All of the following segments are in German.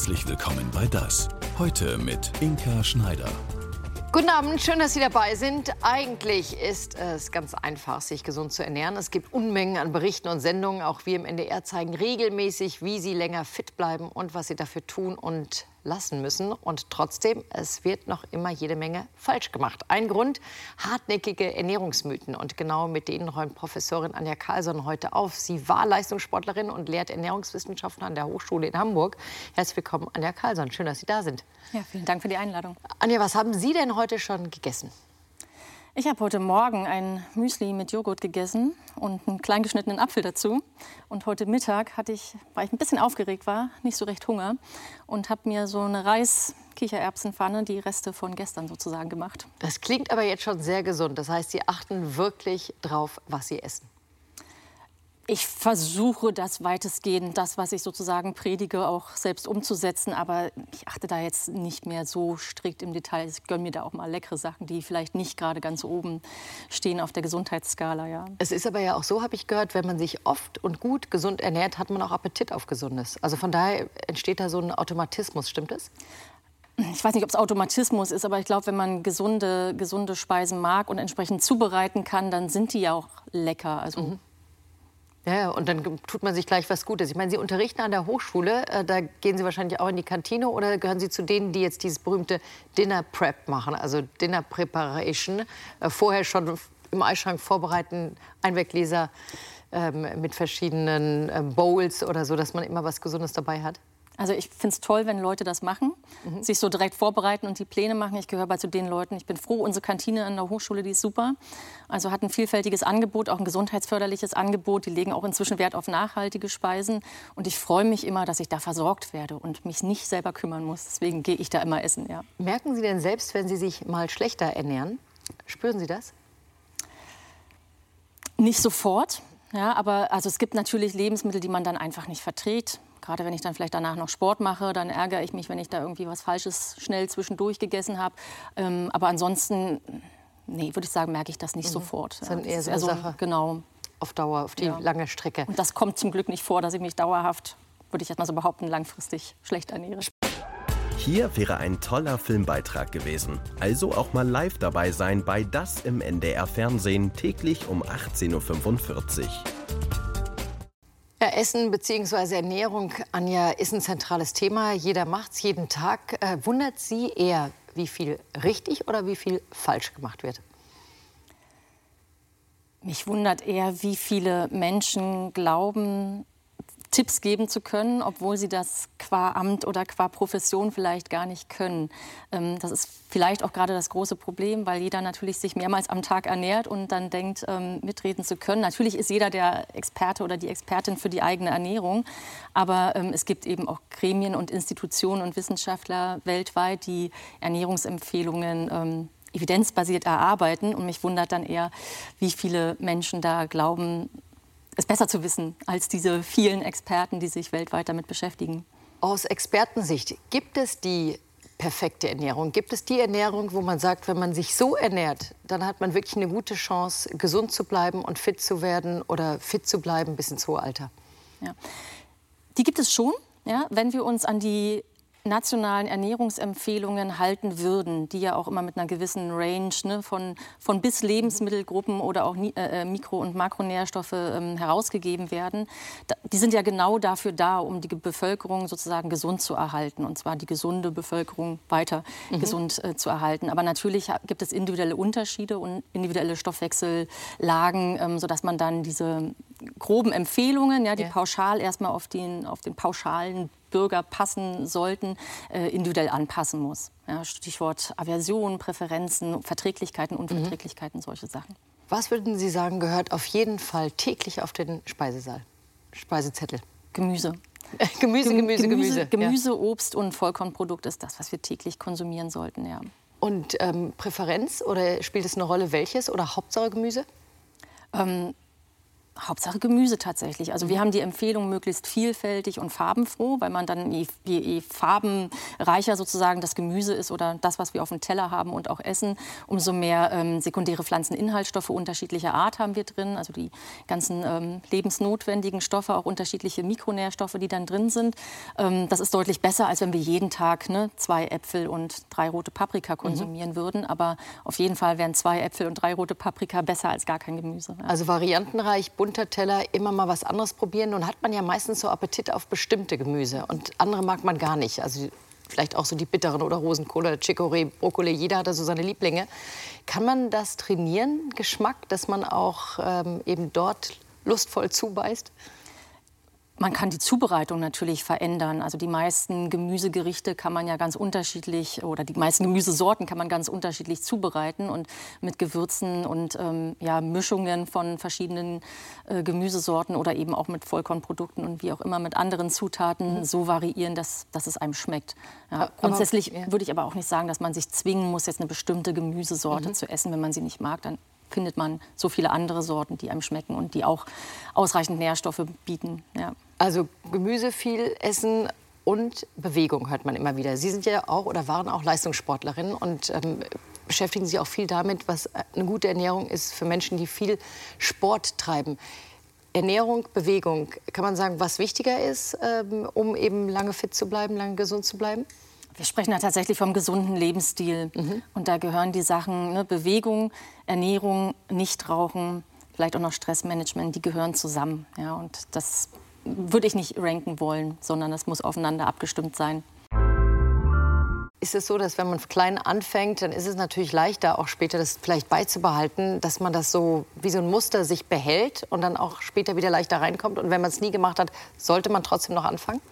Herzlich willkommen bei Das. Heute mit Inka Schneider. Guten Abend, schön, dass Sie dabei sind. Eigentlich ist es ganz einfach, sich gesund zu ernähren. Es gibt Unmengen an Berichten und Sendungen. Auch wir im NDR zeigen regelmäßig, wie Sie länger fit bleiben und was Sie dafür tun und lassen müssen. Und trotzdem, es wird noch immer jede Menge falsch gemacht. Ein Grund, hartnäckige Ernährungsmythen. Und genau mit denen räumt Professorin Anja Karlsson heute auf. Sie war Leistungssportlerin und lehrt Ernährungswissenschaften an der Hochschule in Hamburg. Herzlich willkommen, Anja Karlsson. Schön, dass Sie da sind. Ja, vielen Dank für die Einladung. Anja, was haben Sie denn heute schon gegessen? Ich habe heute Morgen ein Müsli mit Joghurt gegessen und einen kleingeschnittenen Apfel dazu. Und heute Mittag hatte ich, weil ich ein bisschen aufgeregt war, nicht so recht Hunger und habe mir so eine Reis-Kichererbsenpfanne, die Reste von gestern sozusagen gemacht. Das klingt aber jetzt schon sehr gesund. Das heißt, Sie achten wirklich drauf, was Sie essen. Ich versuche das weitestgehend, das, was ich sozusagen predige, auch selbst umzusetzen. Aber ich achte da jetzt nicht mehr so strikt im Detail. Ich gönne mir da auch mal leckere Sachen, die vielleicht nicht gerade ganz oben stehen auf der Gesundheitsskala. Ja. Es ist aber ja auch so, habe ich gehört, wenn man sich oft und gut gesund ernährt, hat man auch Appetit auf Gesundes. Also von daher entsteht da so ein Automatismus, stimmt es? ich weiß nicht, ob es Automatismus ist, aber ich glaube, wenn man gesunde, gesunde Speisen mag und entsprechend zubereiten kann, dann sind die ja auch lecker. Also mhm. Ja, und dann tut man sich gleich was Gutes. Ich meine, Sie unterrichten an der Hochschule, äh, da gehen Sie wahrscheinlich auch in die Kantine oder gehören Sie zu denen, die jetzt dieses berühmte Dinner Prep machen, also Dinner Preparation, äh, vorher schon im Eisschrank vorbereiten, Einweggläser ähm, mit verschiedenen äh, Bowls oder so, dass man immer was Gesundes dabei hat? Also ich finde es toll, wenn Leute das machen, mhm. sich so direkt vorbereiten und die Pläne machen. Ich gehöre bei zu den Leuten. Ich bin froh, unsere Kantine an der Hochschule, die ist super. Also hat ein vielfältiges Angebot, auch ein gesundheitsförderliches Angebot. Die legen auch inzwischen Wert auf nachhaltige Speisen. Und ich freue mich immer, dass ich da versorgt werde und mich nicht selber kümmern muss. Deswegen gehe ich da immer essen, ja. Merken Sie denn selbst, wenn Sie sich mal schlechter ernähren? Spüren Sie das? Nicht sofort. Ja, aber also es gibt natürlich Lebensmittel, die man dann einfach nicht verträgt. Gerade wenn ich dann vielleicht danach noch Sport mache, dann ärgere ich mich, wenn ich da irgendwie was Falsches schnell zwischendurch gegessen habe. Ähm, aber ansonsten, nee, würde ich sagen, merke ich das nicht mhm. sofort. Das ist dann eher so eine Sache. Genau. Auf Dauer, auf die ja. lange Strecke. Und das kommt zum Glück nicht vor, dass ich mich dauerhaft, würde ich jetzt mal so behaupten, langfristig schlecht ernähre. Hier wäre ein toller Filmbeitrag gewesen. Also auch mal live dabei sein bei Das im NDR Fernsehen täglich um 18.45 Uhr. Ja, Essen bzw. Ernährung, Anja, ist ein zentrales Thema. Jeder macht es jeden Tag. Äh, wundert Sie eher, wie viel richtig oder wie viel falsch gemacht wird? Mich wundert eher, wie viele Menschen glauben, Tipps geben zu können, obwohl sie das qua Amt oder qua Profession vielleicht gar nicht können. Ähm, das ist vielleicht auch gerade das große Problem, weil jeder natürlich sich mehrmals am Tag ernährt und dann denkt, ähm, mitreden zu können. Natürlich ist jeder der Experte oder die Expertin für die eigene Ernährung, aber ähm, es gibt eben auch Gremien und Institutionen und Wissenschaftler weltweit, die Ernährungsempfehlungen evidenzbasiert erarbeiten. Und mich wundert dann eher, wie viele Menschen da glauben, es besser zu wissen als diese vielen Experten, die sich weltweit damit beschäftigen. Aus Expertensicht, gibt es die perfekte Ernährung? Gibt es die Ernährung, wo man sagt, wenn man sich so ernährt, dann hat man wirklich eine gute Chance, gesund zu bleiben und fit zu werden oder fit zu bleiben bis ins hohe Alter? Ja. Die gibt es schon. Ja, wenn wir uns an die nationalen Ernährungsempfehlungen halten würden, die ja auch immer mit einer gewissen Range ne, von, von bis Lebensmittelgruppen oder auch äh, äh, Mikro- und Makronährstoffe ähm, herausgegeben werden, da, die sind ja genau dafür da, um die Bevölkerung sozusagen gesund zu erhalten und zwar die gesunde Bevölkerung weiter mhm. gesund äh, zu erhalten. Aber natürlich gibt es individuelle Unterschiede und individuelle Stoffwechsellagen, ähm, sodass man dann diese groben Empfehlungen, ja, die ja. pauschal erstmal auf den, auf den pauschalen Bürger passen sollten, äh, individuell anpassen muss. Ja, Stichwort Aversion, Präferenzen, Verträglichkeiten, mhm. Unverträglichkeiten, mhm. solche Sachen. Was würden Sie sagen, gehört auf jeden Fall täglich auf den Speisesaal, Speisezettel? Gemüse. Gemüse, Gemüse, Gemüse. Gemüse, ja. Obst und Vollkornprodukt ist das, was wir täglich konsumieren sollten, ja. Und ähm, Präferenz oder spielt es eine Rolle welches oder Hauptsache Gemüse? Ähm, Hauptsache Gemüse tatsächlich. Also wir mhm. haben die Empfehlung möglichst vielfältig und farbenfroh, weil man dann je, je, farbenreicher sozusagen das Gemüse ist oder das, was wir auf dem Teller haben und auch essen, umso mehr ähm, sekundäre Pflanzeninhaltsstoffe unterschiedlicher Art haben wir drin. Also die ganzen ähm, lebensnotwendigen Stoffe, auch unterschiedliche Mikronährstoffe, die dann drin sind. Ähm, das ist deutlich besser, als wenn wir jeden Tag ne, zwei Äpfel und drei rote Paprika konsumieren mhm. würden. Aber auf jeden Fall wären zwei Äpfel und drei rote Paprika besser als gar kein Gemüse. Ja. Also variantenreich, bunt Unterteller immer mal was anderes probieren. Nun hat man ja meistens so Appetit auf bestimmte Gemüse und andere mag man gar nicht. Also vielleicht auch so die bitteren oder Rosenkohl Chicorée, Brokkoli, jeder hat da so seine Lieblinge. Kann man das trainieren, Geschmack, dass man auch ähm, eben dort lustvoll zubeißt? Man kann die Zubereitung natürlich verändern. Also die meisten Gemüsegerichte kann man ja ganz unterschiedlich oder die meisten Gemüsesorten kann man ganz unterschiedlich zubereiten und mit Gewürzen und ähm, ja, Mischungen von verschiedenen äh, Gemüsesorten oder eben auch mit Vollkornprodukten und wie auch immer mit anderen Zutaten mhm. so variieren, dass, dass es einem schmeckt. Ja, grundsätzlich ja. würde ich aber auch nicht sagen, dass man sich zwingen muss, jetzt eine bestimmte Gemüsesorte mhm. zu essen. Wenn man sie nicht mag, dann findet man so viele andere Sorten, die einem schmecken und die auch ausreichend Nährstoffe bieten. Ja. Also Gemüse viel essen und Bewegung hört man immer wieder. Sie sind ja auch oder waren auch Leistungssportlerin und ähm, beschäftigen sich auch viel damit, was eine gute Ernährung ist für Menschen, die viel Sport treiben. Ernährung, Bewegung, kann man sagen, was wichtiger ist, ähm, um eben lange fit zu bleiben, lange gesund zu bleiben? Wir sprechen ja tatsächlich vom gesunden Lebensstil. Mhm. Und da gehören die Sachen ne, Bewegung, Ernährung, Nichtrauchen, vielleicht auch noch Stressmanagement, die gehören zusammen. Ja, und das würde ich nicht ranken wollen, sondern das muss aufeinander abgestimmt sein. Ist es so, dass wenn man klein anfängt, dann ist es natürlich leichter, auch später das vielleicht beizubehalten, dass man das so wie so ein Muster sich behält und dann auch später wieder leichter reinkommt. Und wenn man es nie gemacht hat, sollte man trotzdem noch anfangen?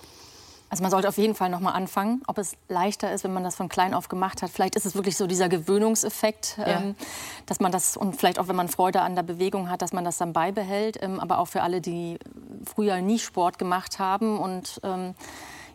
Also man sollte auf jeden Fall noch mal anfangen. Ob es leichter ist, wenn man das von klein auf gemacht hat. Vielleicht ist es wirklich so dieser Gewöhnungseffekt, ja. ähm, dass man das und vielleicht auch, wenn man Freude an der Bewegung hat, dass man das dann beibehält. Ähm, aber auch für alle, die früher nie Sport gemacht haben und ähm,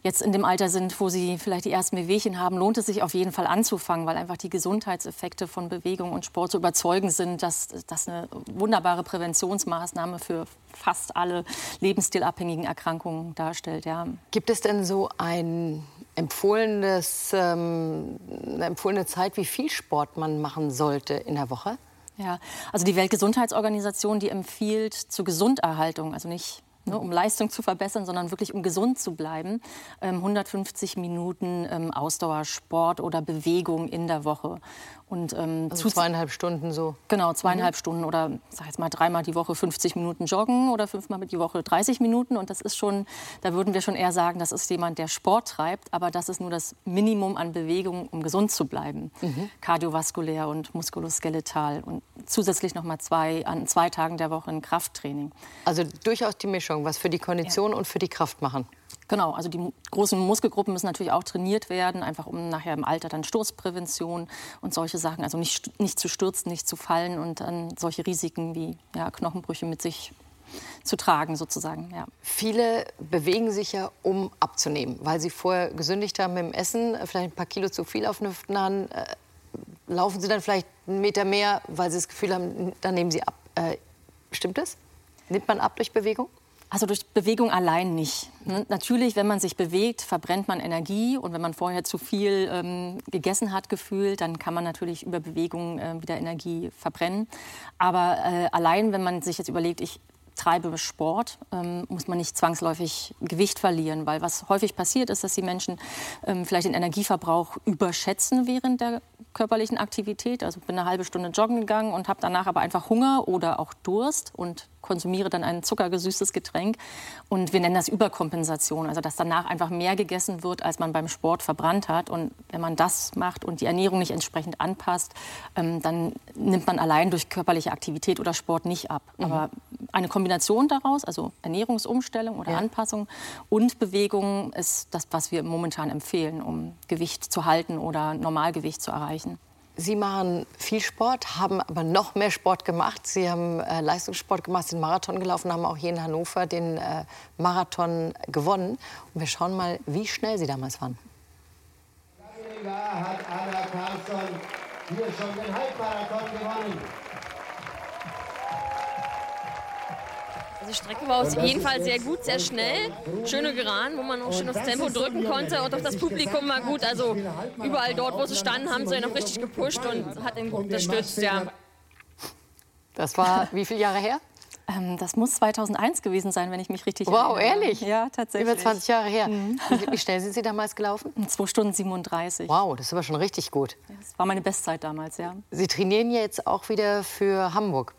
jetzt in dem Alter sind, wo sie vielleicht die ersten Wehwehchen haben, lohnt es sich auf jeden Fall anzufangen, weil einfach die Gesundheitseffekte von Bewegung und Sport so überzeugend sind, dass das eine wunderbare Präventionsmaßnahme für fast alle lebensstilabhängigen Erkrankungen darstellt. Ja. Gibt es denn so ein empfohlenes, ähm, eine empfohlene Zeit, wie viel Sport man machen sollte in der Woche? Ja, also die Weltgesundheitsorganisation, die empfiehlt zur Gesunderhaltung, also nicht ne, um Leistung zu verbessern, sondern wirklich um gesund zu bleiben. Ähm, 150 Minuten ähm, Ausdauersport oder Bewegung in der Woche. Und, ähm, also zweieinhalb Stunden so? Genau, zweieinhalb mhm. Stunden oder sag jetzt mal dreimal die Woche 50 Minuten joggen oder fünfmal die Woche 30 Minuten. Und das ist schon, da würden wir schon eher sagen, das ist jemand, der Sport treibt, aber das ist nur das Minimum an Bewegung, um gesund zu bleiben. Mhm. Kardiovaskulär und muskuloskeletal. Und zusätzlich noch mal zwei, an zwei Tagen der Woche ein Krafttraining. Also durchaus die Mischung, was für die Kondition ja. und für die Kraft machen. Genau, also die großen Muskelgruppen müssen natürlich auch trainiert werden, einfach um nachher im Alter dann Sturzprävention und solche Sachen, also nicht, nicht zu stürzen, nicht zu fallen und dann solche Risiken wie ja, Knochenbrüche mit sich zu tragen sozusagen. Ja. Viele bewegen sich ja, um abzunehmen, weil sie vorher gesündigt haben mit dem Essen, vielleicht ein paar Kilo zu viel auf den Hüften haben. Laufen sie dann vielleicht einen Meter mehr, weil sie das Gefühl haben, dann nehmen sie ab. Äh, stimmt das? Nimmt man ab durch Bewegung? Also durch Bewegung allein nicht. Ne? Natürlich, wenn man sich bewegt, verbrennt man Energie. Und wenn man vorher zu viel ähm, gegessen hat, gefühlt, dann kann man natürlich über Bewegung äh, wieder Energie verbrennen. Aber äh, allein, wenn man sich jetzt überlegt, ich treibe Sport, ähm, muss man nicht zwangsläufig Gewicht verlieren. Weil was häufig passiert ist, dass die Menschen ähm, vielleicht den Energieverbrauch überschätzen während der körperlichen Aktivität. Also bin eine halbe Stunde joggen gegangen und habe danach aber einfach Hunger oder auch Durst und konsumiere dann ein zuckergesüßtes Getränk. Und wir nennen das Überkompensation, also dass danach einfach mehr gegessen wird, als man beim Sport verbrannt hat. Und wenn man das macht und die Ernährung nicht entsprechend anpasst, ähm, dann nimmt man allein durch körperliche Aktivität oder Sport nicht ab. Mhm. Aber eine Kombination daraus, also Ernährungsumstellung oder ja. Anpassung und Bewegung, ist das, was wir momentan empfehlen, um Gewicht zu halten oder Normalgewicht zu erreichen. Sie machen viel Sport, haben aber noch mehr Sport gemacht. Sie haben äh, Leistungssport gemacht, sind Marathon gelaufen, haben auch hier in Hannover den äh, Marathon gewonnen. Und wir schauen mal, wie schnell Sie damals waren. hat Anna Carlsson hier schon den Halbmarathon gewonnen. Die Strecke war auf jeden Fall sehr gut, sehr schnell. Schöne Geraden, wo man auch schön das Tempo drücken konnte. Und auch das Publikum war gut. Also überall dort, wo sie standen, haben sie noch richtig gepusht und hat ihn gut unterstützt. Ja. Das war wie viele Jahre her? Ähm, das muss 2001 gewesen sein, wenn ich mich richtig wow, erinnere. ehrlich? Ja, tatsächlich. Über 20 Jahre her. Mhm. Wie, wie, schnell sind Sie damals gelaufen? 2 Stunden 37. Wow, das ist aber schon richtig gut. Das war meine Bestzeit damals, ja. Sie trainieren jetzt auch wieder für Hamburg.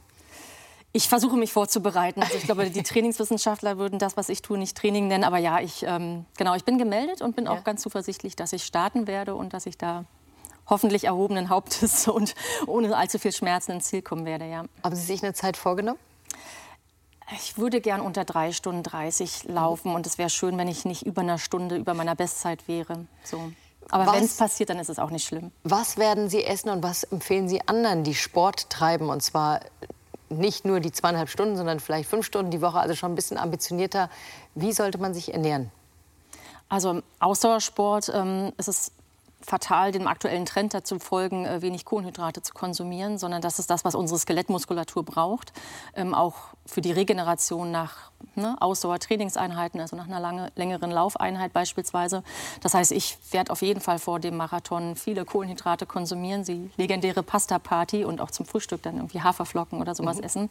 Ich versuche mich vorzubereiten. Also ich glaube, die Trainingswissenschaftler würden das, was ich tue, nicht Training nennen. Aber ja, ich, ähm, genau, ich bin gemeldet und bin ja. auch ganz zuversichtlich, dass ich starten werde und dass ich da hoffentlich erhobenen Hauptes und ohne allzu viel Schmerzen ins Ziel kommen werde. Ja. Haben Sie sich eine Zeit vorgenommen? Ich würde gern unter drei Stunden 30 laufen und es wäre schön, wenn ich nicht über einer Stunde über meiner Bestzeit wäre. So. Aber wenn es passiert, dann ist es auch nicht schlimm. Was werden Sie essen und was empfehlen Sie anderen, die Sport treiben? Und zwar nicht nur die zweieinhalb Stunden, sondern vielleicht fünf Stunden die Woche, also schon ein bisschen ambitionierter. Wie sollte man sich ernähren? Also im Ausdauersport ähm, ist es fatal, dem aktuellen Trend dazu folgen, äh, wenig Kohlenhydrate zu konsumieren, sondern das ist das, was unsere Skelettmuskulatur braucht, ähm, auch für die Regeneration nach ne, Ausdauertrainingseinheiten, also nach einer lange, längeren Laufeinheit beispielsweise. Das heißt, ich werde auf jeden Fall vor dem Marathon viele Kohlenhydrate konsumieren, sie legendäre Pasta-Party und auch zum Frühstück dann irgendwie Haferflocken oder sowas mhm. essen.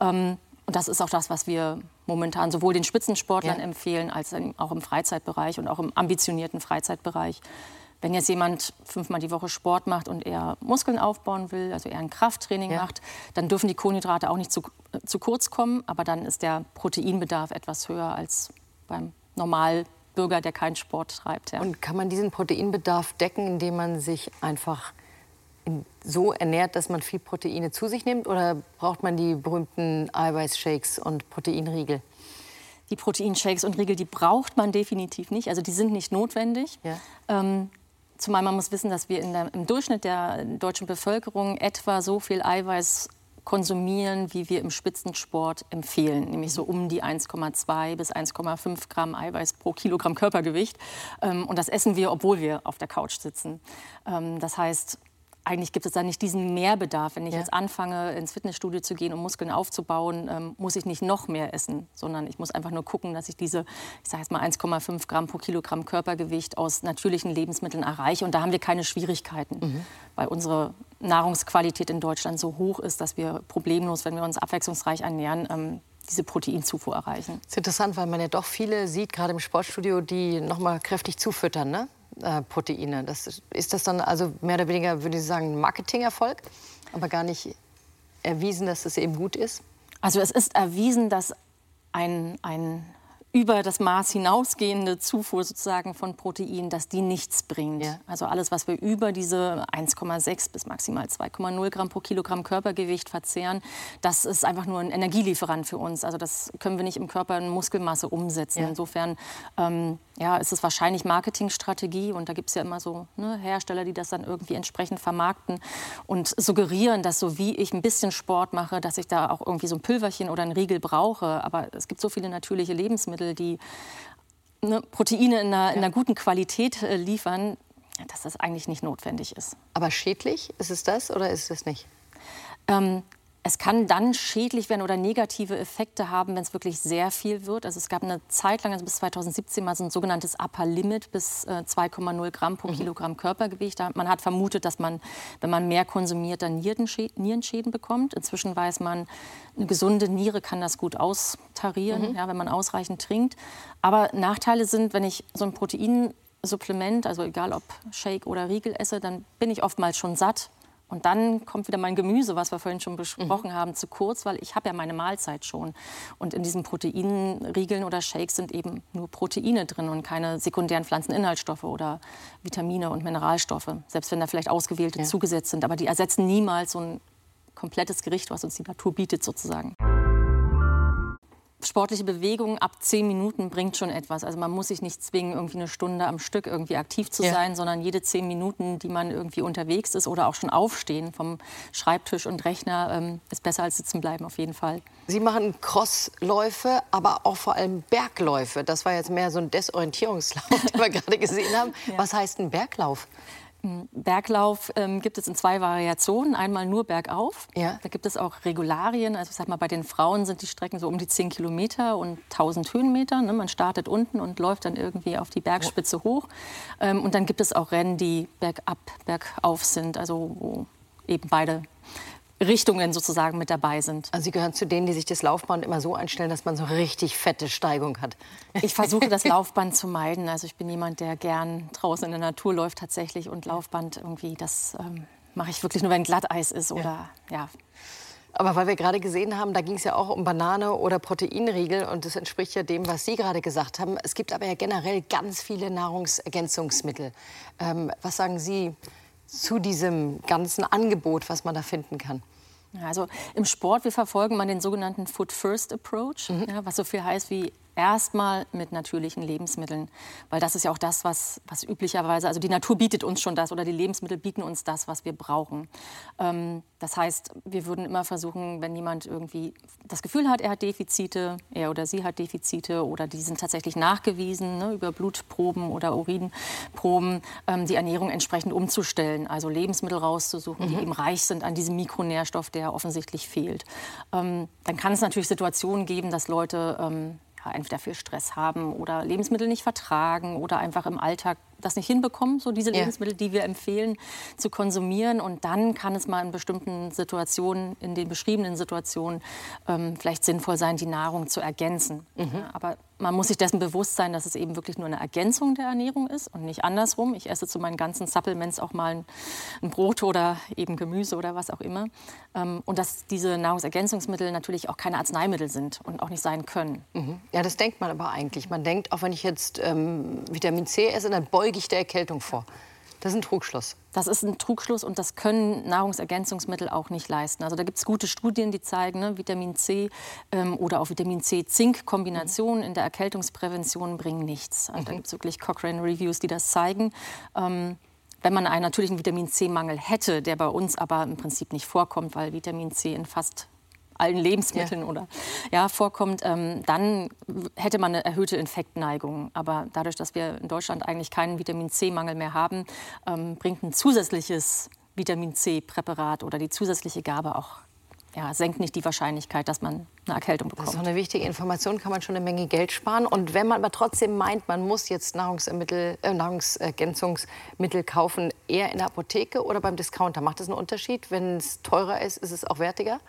Ähm, und das ist auch das, was wir momentan sowohl den Spitzensportlern ja. empfehlen, als auch im Freizeitbereich und auch im ambitionierten Freizeitbereich. Wenn jetzt jemand fünfmal die Woche Sport macht und eher Muskeln aufbauen will, also eher ein Krafttraining ja. macht, dann dürfen die Kohlenhydrate auch nicht zu, äh, zu kurz kommen. Aber dann ist der Proteinbedarf etwas höher als beim Normalbürger, der keinen Sport treibt. Ja. Und kann man diesen Proteinbedarf decken, indem man sich einfach so ernährt, dass man viel Proteine zu sich nimmt? Oder braucht man die berühmten Eiweißshakes und Proteinriegel? Die Proteinshakes und Riegel, die braucht man definitiv nicht. Also die sind nicht notwendig. Ja. Ähm, Zumal man muss wissen, dass wir der, im Durchschnitt der deutschen Bevölkerung etwa so viel Eiweiß konsumieren, wie wir im Spitzensport empfehlen, nämlich so um die 1,2 bis 1,5 Gramm Eiweiß pro Kilogramm Körpergewicht. Ähm, und das essen wir, obwohl wir auf der Couch sitzen. Ähm, das heißt, eigentlich gibt es da nicht diesen Mehrbedarf. Wenn ich ja. jetzt anfange, ins Fitnessstudio zu gehen, um Muskeln aufzubauen, ähm, muss ich nicht noch mehr essen, sondern ich muss einfach nur gucken, dass ich diese, ich sage jetzt mal 1,5 Gramm pro Kilogramm Körpergewicht aus natürlichen Lebensmitteln erreiche. Und da haben wir keine Schwierigkeiten, mhm. weil unsere Nahrungsqualität in Deutschland so hoch ist, dass wir problemlos, wenn wir uns abwechslungsreich ernähren, ähm, diese Proteinzufuhr erreichen. Das ist interessant, weil man ja doch viele sieht, gerade im Sportstudio, die noch mal kräftig zufüttern. Ne? Äh, Proteine. Das, ist das dann also mehr oder weniger, würde ich sagen, ein Marketingerfolg, aber gar nicht erwiesen, dass es eben gut ist? Also es ist erwiesen, dass ein, ein über das Maß hinausgehende Zufuhr sozusagen von Protein, dass die nichts bringt. Ja. Also alles, was wir über diese 1,6 bis maximal 2,0 Gramm pro Kilogramm Körpergewicht verzehren, das ist einfach nur ein Energielieferant für uns. Also das können wir nicht im Körper in Muskelmasse umsetzen. Ja. Insofern ähm, ja, ist es wahrscheinlich Marketingstrategie und da gibt es ja immer so ne, Hersteller, die das dann irgendwie entsprechend vermarkten und suggerieren, dass so wie ich ein bisschen Sport mache, dass ich da auch irgendwie so ein Pülverchen oder ein Riegel brauche. Aber es gibt so viele natürliche Lebensmittel, Lebensmittel, die ne, Proteine in einer, in einer, guten Qualität äh, liefern, dass das eigentlich nicht notwendig ist. Aber schädlich ist es das oder ist es nicht? Ähm, es kann dann schädlich werden oder negative Effekte haben, wenn es wirklich sehr viel wird. Also es gab eine Zeit lang, also bis 2017 mal so ein sogenanntes Upper Limit bis äh, 2,0 Gramm pro mhm. Kilogramm Körpergewicht. Man hat vermutet, dass man, wenn man mehr konsumiert, dann Nierenschäden bekommt. Inzwischen weiß man, eine gesunde Niere kann das gut austarieren, mhm. ja, wenn man ausreichend trinkt. Aber Nachteile sind, wenn ich so ein Proteinsupplement, also egal ob Shake oder Riegel esse, dann bin ich oftmals schon satt und dann kommt wieder mein Gemüse, was wir vorhin schon besprochen mhm. haben, zu kurz, weil ich habe ja meine Mahlzeit schon. Und in diesen Proteinriegeln oder Shakes sind eben nur Proteine drin und keine sekundären Pflanzeninhaltsstoffe oder Vitamine und Mineralstoffe. Selbst wenn da vielleicht ausgewählte ja. zugesetzt sind. Aber die ersetzen niemals so ein komplettes Gericht, was uns die Natur bietet sozusagen sportliche Bewegung ab zehn Minuten bringt schon etwas. Also man muss sich nicht zwingen, irgendwie eine Stunde am Stück irgendwie aktiv zu ja. sein, sondern jede zehn Minuten, die man irgendwie unterwegs ist oder auch schon aufstehen vom Schreibtisch und Rechner, ähm, ist besser als sitzen bleiben auf jeden Fall. Sie machen Crossläufe, aber auch vor allem Bergläufe. Das war jetzt mehr so ein Desorientierungslauf, den wir gerade gesehen haben. Ja. Was heißt ein Berglauf? Berglauf ähm, gibt es in zwei Variationen. Einmal nur bergauf. Ja. Da gibt es auch Regularien. Also sag mal, bei den Frauen sind die Strecken so um die 10 Kilometer und 1000 Höhenmeter. Ne? Man startet unten und läuft dann irgendwie auf die Bergspitze oh. hoch. Ähm, und dann gibt es auch Rennen, die bergab, bergauf sind. Also wo eben beide Richtungen sozusagen mit dabei sind. Also Sie gehören zu denen, die sich das Laufband immer so einstellen, dass man so richtig fette Steigung hat. Ich versuche das Laufband zu meiden. Also ich bin jemand, der gern draußen in der Natur läuft tatsächlich und Laufband irgendwie, das ähm, mache ich wirklich nur, wenn Glatteis ist oder ja. ja. Aber weil wir gerade gesehen haben, da ging es ja auch um Banane oder Proteinriegel und das entspricht ja dem, was Sie gerade gesagt haben. Es gibt aber ja generell ganz viele Nahrungsergänzungsmittel. Ähm, was sagen Sie zu diesem ganzen Angebot, was man da finden kann? Also im Sport, wir verfolgen mal den sogenannten Food First Approach, mhm. ja, was so viel heißt wie erstmal mit natürlichen Lebensmitteln, weil das ist ja auch das, was, was üblicherweise, also die Natur bietet uns schon das oder die Lebensmittel bieten uns das, was wir brauchen. Ähm, das heißt, wir würden immer versuchen, wenn jemand irgendwie das Gefühl hat, er hat Defizite, er oder sie hat Defizite oder die sind tatsächlich nachgewiesen ne, über Blutproben oder Urinproben, ähm, die Ernährung entsprechend umzustellen, also Lebensmittel rauszusuchen, mhm. die eben reich sind an diesem Mikronährstoff, der offensichtlich fehlt. Ähm, dann kann es natürlich Situationen geben, dass Leute entweder viel Stress haben oder Lebensmittel nicht vertragen oder einfach im Alltag das nicht hinbekommen, so diese Lebensmittel, die wir empfehlen, zu konsumieren. Und dann kann es mal in bestimmten Situationen, in den beschriebenen Situationen, ähm, vielleicht sinnvoll sein, die Nahrung zu ergänzen. Mhm. Ja, aber man muss sich dessen bewusst sein, dass es eben wirklich nur eine Ergänzung der Ernährung ist und nicht andersrum. Ich esse zu meinen ganzen Supplements auch mal ein, ein Brot oder eben Gemüse oder was auch immer. Ähm, und dass diese Nahrungsergänzungsmittel natürlich auch keine Arzneimittel sind und auch nicht sein können. Mhm. Ja, das denkt man aber eigentlich. Man denkt, auch wenn ich jetzt ähm, Vitamin C esse, dann beuge ich der Erkältung vor. Das ist ein Trugschluss. Das ist ein Trugschluss und das können Nahrungsergänzungsmittel auch nicht leisten. Also da gibt es gute Studien, die zeigen, ne, Vitamin C ähm, oder auch Vitamin C-Zink-Kombinationen mhm. in der Erkältungsprävention bringen nichts. Also mhm. Da gibt es wirklich Cochrane-Reviews, die das zeigen. Ähm, wenn man einen natürlichen Vitamin C-Mangel hätte, der bei uns aber im Prinzip nicht vorkommt, weil Vitamin C in fast allen Lebensmitteln ja. oder ja, vorkommt, ähm, dann hätte man eine erhöhte Infektneigung. Aber dadurch, dass wir in Deutschland eigentlich keinen Vitamin C-Mangel mehr haben, ähm, bringt ein zusätzliches Vitamin C-Präparat oder die zusätzliche Gabe auch ja, senkt nicht die Wahrscheinlichkeit, dass man eine Erkältung bekommt. Das ist eine wichtige Information, kann man schon eine Menge Geld sparen. Und wenn man aber trotzdem meint, man muss jetzt Nahrungsmittel, äh, Nahrungsergänzungsmittel kaufen, eher in der Apotheke oder beim Discounter, macht das einen Unterschied? Wenn es teurer ist, ist es auch wertiger?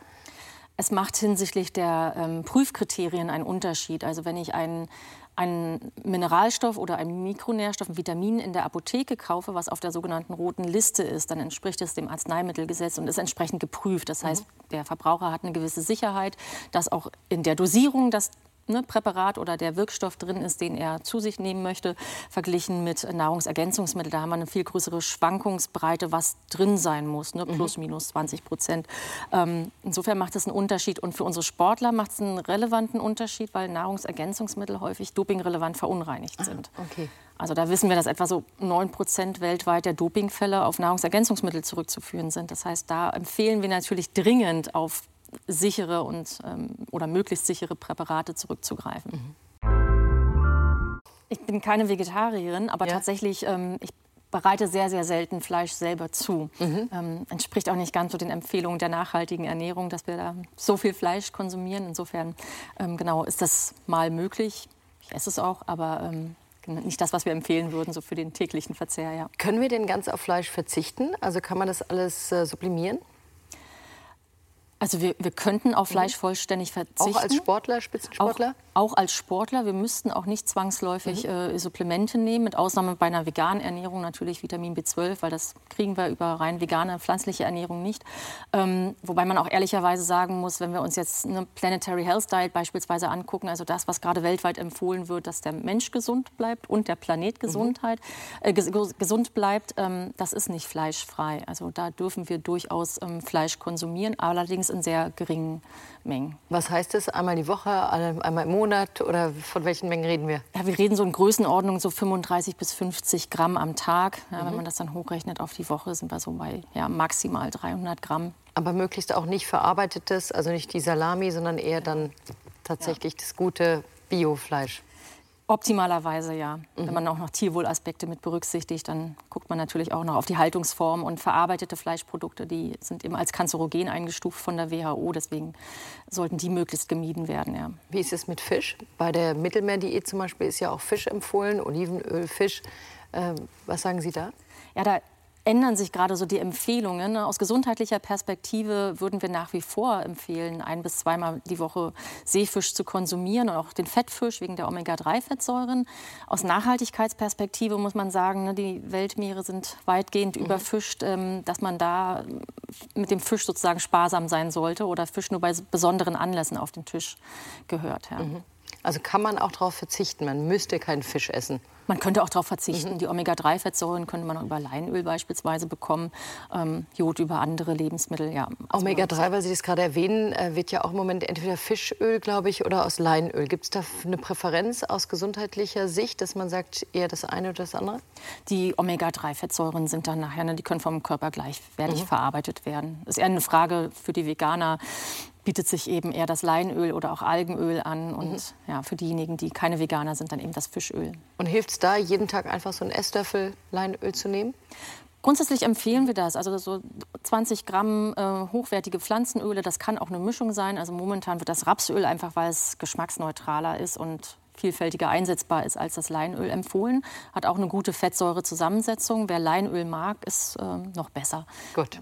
Es macht hinsichtlich der ähm, Prüfkriterien einen Unterschied. Also wenn ich einen, einen Mineralstoff oder einen Mikronährstoff, ein Vitamin in der Apotheke kaufe, was auf der sogenannten roten Liste ist, dann entspricht es dem Arzneimittelgesetz und ist entsprechend geprüft. Das heißt, mhm. der Verbraucher hat eine gewisse Sicherheit, dass auch in der Dosierung das ne, Präparat oder der Wirkstoff drin ist, den er zu sich nehmen möchte, verglichen mit Nahrungsergänzungsmitteln. Da haben wir eine viel größere Schwankungsbreite, was drin sein muss, ne, plus mhm. minus 20 Prozent. Ähm, insofern macht es einen Unterschied. Und für unsere Sportler macht es einen relevanten Unterschied, weil Nahrungsergänzungsmittel häufig dopingrelevant verunreinigt ah, sind. Ah, okay. Also da wissen wir, dass etwa so 9 Prozent weltweit der Dopingfälle auf Nahrungsergänzungsmittel zurückzuführen sind. Das heißt, da empfehlen wir natürlich dringend auf sichere und, ähm, oder möglichst sichere Präparate zurückzugreifen. Mhm. Ich bin keine Vegetarierin, aber ja. tatsächlich, ähm, ich bereite sehr, sehr selten Fleisch selber zu. Mhm. Ähm, entspricht auch nicht ganz so den Empfehlungen der nachhaltigen Ernährung, dass wir da so viel Fleisch konsumieren. Insofern, ähm, genau, ist das mal möglich. Ich esse es auch, aber ähm, nicht das, was wir empfehlen würden, so für den täglichen Verzehr. Ja. Können wir denn ganz auf Fleisch verzichten? Also kann man das alles äh, sublimieren? Also wir, wir könnten auf Fleisch mhm. vollständig verzichten. Auch als Sportler, Spitzensportler? Auch, auch als Sportler. Wir müssten auch nicht zwangsläufig mhm. äh, Supplemente nehmen, mit Ausnahme bei einer veganen Ernährung natürlich Vitamin B12, weil das kriegen wir über rein vegane, pflanzliche Ernährung nicht. Ähm, wobei man auch ehrlicherweise sagen muss, wenn wir uns jetzt eine Planetary Health Diet beispielsweise angucken, also das, was gerade weltweit empfohlen wird, dass der Mensch gesund bleibt und der Planet mhm. Gesundheit, mhm. äh, ges gesund bleibt, ähm, das ist nicht fleischfrei. Also da dürfen wir durchaus ähm, Fleisch konsumieren, allerdings in sehr geringen Mengen. Was heißt das? Einmal die Woche, einmal im Monat oder von welchen Mengen reden wir? Ja, wir reden so in Größenordnung so 35 bis 50 Gramm am Tag. Ja, mhm. Wenn man das dann hochrechnet auf die Woche, sind wir so bei ja, maximal 300 Gramm. Aber möglichst auch nicht verarbeitetes, also nicht die Salami, sondern eher dann tatsächlich das gute Biofleisch. Optimalerweise ja. Mhm. Wenn man auch noch Tierwohlaspekte mit berücksichtigt, dann guckt man natürlich auch noch auf die Haltungsform und verarbeitete Fleischprodukte, die sind eben als kanzerogen eingestuft von der WHO. Deswegen sollten die möglichst gemieden werden. Ja. Wie ist es mit Fisch? Bei der Mittelmeerdiät zum Beispiel ist ja auch Fisch empfohlen, Olivenöl, Fisch. Ähm, was sagen Sie da? Ja, da ändern sich gerade so die Empfehlungen. Aus gesundheitlicher Perspektive würden wir nach wie vor empfehlen, ein bis zweimal die Woche Seefisch zu konsumieren und auch den Fettfisch wegen der Omega-3-Fettsäuren. Aus Nachhaltigkeitsperspektive muss man sagen, ne, die Weltmeere sind weitgehend mhm. überfischt, ähm, dass man da mit dem Fisch sozusagen sparsam sein sollte oder Fisch nur bei besonderen Anlässen auf den Tisch gehört. Ja. Mhm. Also kann man auch darauf verzichten, man müsste keinen Fisch essen. Man könnte auch darauf verzichten. Mhm. Die Omega-3-Fettsäuren könnte man auch über Leinöl beispielsweise bekommen, ähm, Jod über andere Lebensmittel. Ja, also Omega-3, weil Sie das gerade erwähnen, äh, wird ja auch im Moment entweder Fischöl, glaube ich, oder aus Leinöl. Gibt es da eine Präferenz aus gesundheitlicher Sicht, dass man sagt, eher das eine oder das andere? Die Omega-3-Fettsäuren sind dann nachher, ne, die können vom Körper gleichwertig mhm. verarbeitet werden. Das ist eher eine Frage für die Veganer, bietet sich eben eher das Leinöl oder auch Algenöl an. Und mhm. ja, für diejenigen, die keine Veganer sind, dann eben das Fischöl. Und hilft es da, jeden Tag einfach so einen Esslöffel Leinöl zu nehmen? Grundsätzlich empfehlen wir das. Also so 20 Gramm äh, hochwertige Pflanzenöle, das kann auch eine Mischung sein. Also momentan wird das Rapsöl einfach, weil es geschmacksneutraler ist und vielfältiger einsetzbar ist als das Leinöl empfohlen. Hat auch eine gute Fettsäurezusammensetzung. Wer Leinöl mag, ist äh, noch besser. Gut.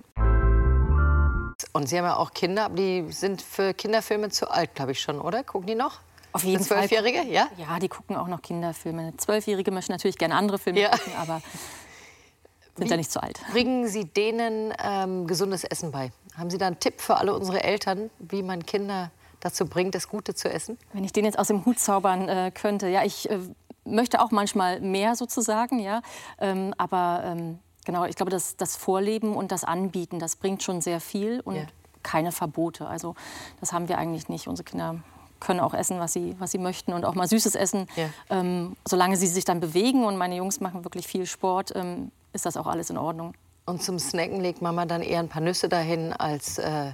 Und Sie haben ja auch Kinder, aber die sind für Kinderfilme zu alt, glaube ich schon, oder? Gucken die noch? Auf jeden Fall. Zwölfjährige, ja? Ja, die gucken auch noch Kinderfilme. Zwölfjährige möchten natürlich gerne andere Filme ja. gucken, aber sind Wie ja nicht zu alt. Bringen Sie denen ähm, gesundes Essen bei? Haben Sie da einen Tipp für alle unsere Eltern, wie man Kinder dazu bringt, das Gute zu essen? Wenn ich den jetzt aus dem Hut zaubern äh, könnte, ja, ich äh, möchte auch manchmal mehr sozusagen, ja, ähm, aber ähm, Genau, ich glaube, das, das Vorleben und das Anbieten, das bringt schon sehr viel und ja. keine Verbote. Also das haben wir eigentlich nicht. Unsere Kinder können auch essen, was sie, was sie möchten und auch mal Süßes essen. Ja. Ähm, solange sie sich dann bewegen und meine Jungs machen wirklich viel Sport, ähm, ist das auch alles in Ordnung. Und zum Snacken legt Mama dann eher ein paar Nüsse dahin als äh,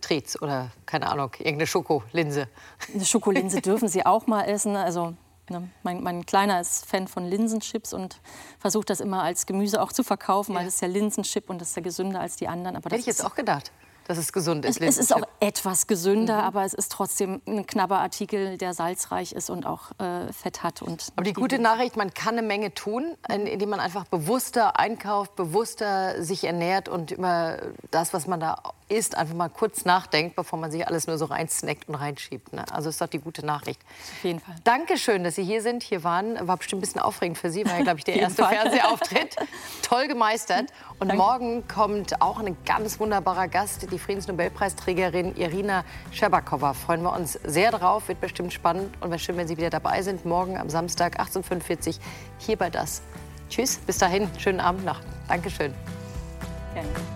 Trez oder keine Ahnung, irgendeine Schokolinse. Eine Schokolinse dürfen sie auch mal essen. Also Ne? Mein, mein, Kleiner ist Fan von Linsenchips und versucht das immer als Gemüse auch zu verkaufen, ja. weil es ist ja Linsenchip und das ist ja gesünder als die anderen. Aber Hätte ich jetzt auch gedacht dass es gesund ist. Es, es ist auch etwas gesünder, mhm. aber es ist trotzdem ein knapper Artikel, der salzreich ist und auch äh, Fett hat. Und aber die gute Nachricht, man kann eine Menge tun, indem man einfach bewusster einkauft, bewusster sich ernährt und über das, was man da isst, einfach mal kurz nachdenkt, bevor man sich alles nur so reinsnackt und reinschiebt. Ne? Also ist doch die gute Nachricht. Auf jeden Fall. Dankeschön, dass Sie hier sind, hier waren. War bestimmt ein bisschen aufregend für Sie, war ja, glaube ich, der erste Fernsehauftritt. Toll gemeistert. Und Danke. morgen kommt auch ein ganz wunderbarer Gast, die Friedensnobelpreisträgerin Irina Scherbakova. Freuen wir uns sehr drauf, wird bestimmt spannend. Und wäre schön, wenn Sie wieder dabei sind, morgen am Samstag 18.45 Uhr hier bei Das. Tschüss, bis dahin, schönen Abend noch. Dankeschön. Gerne.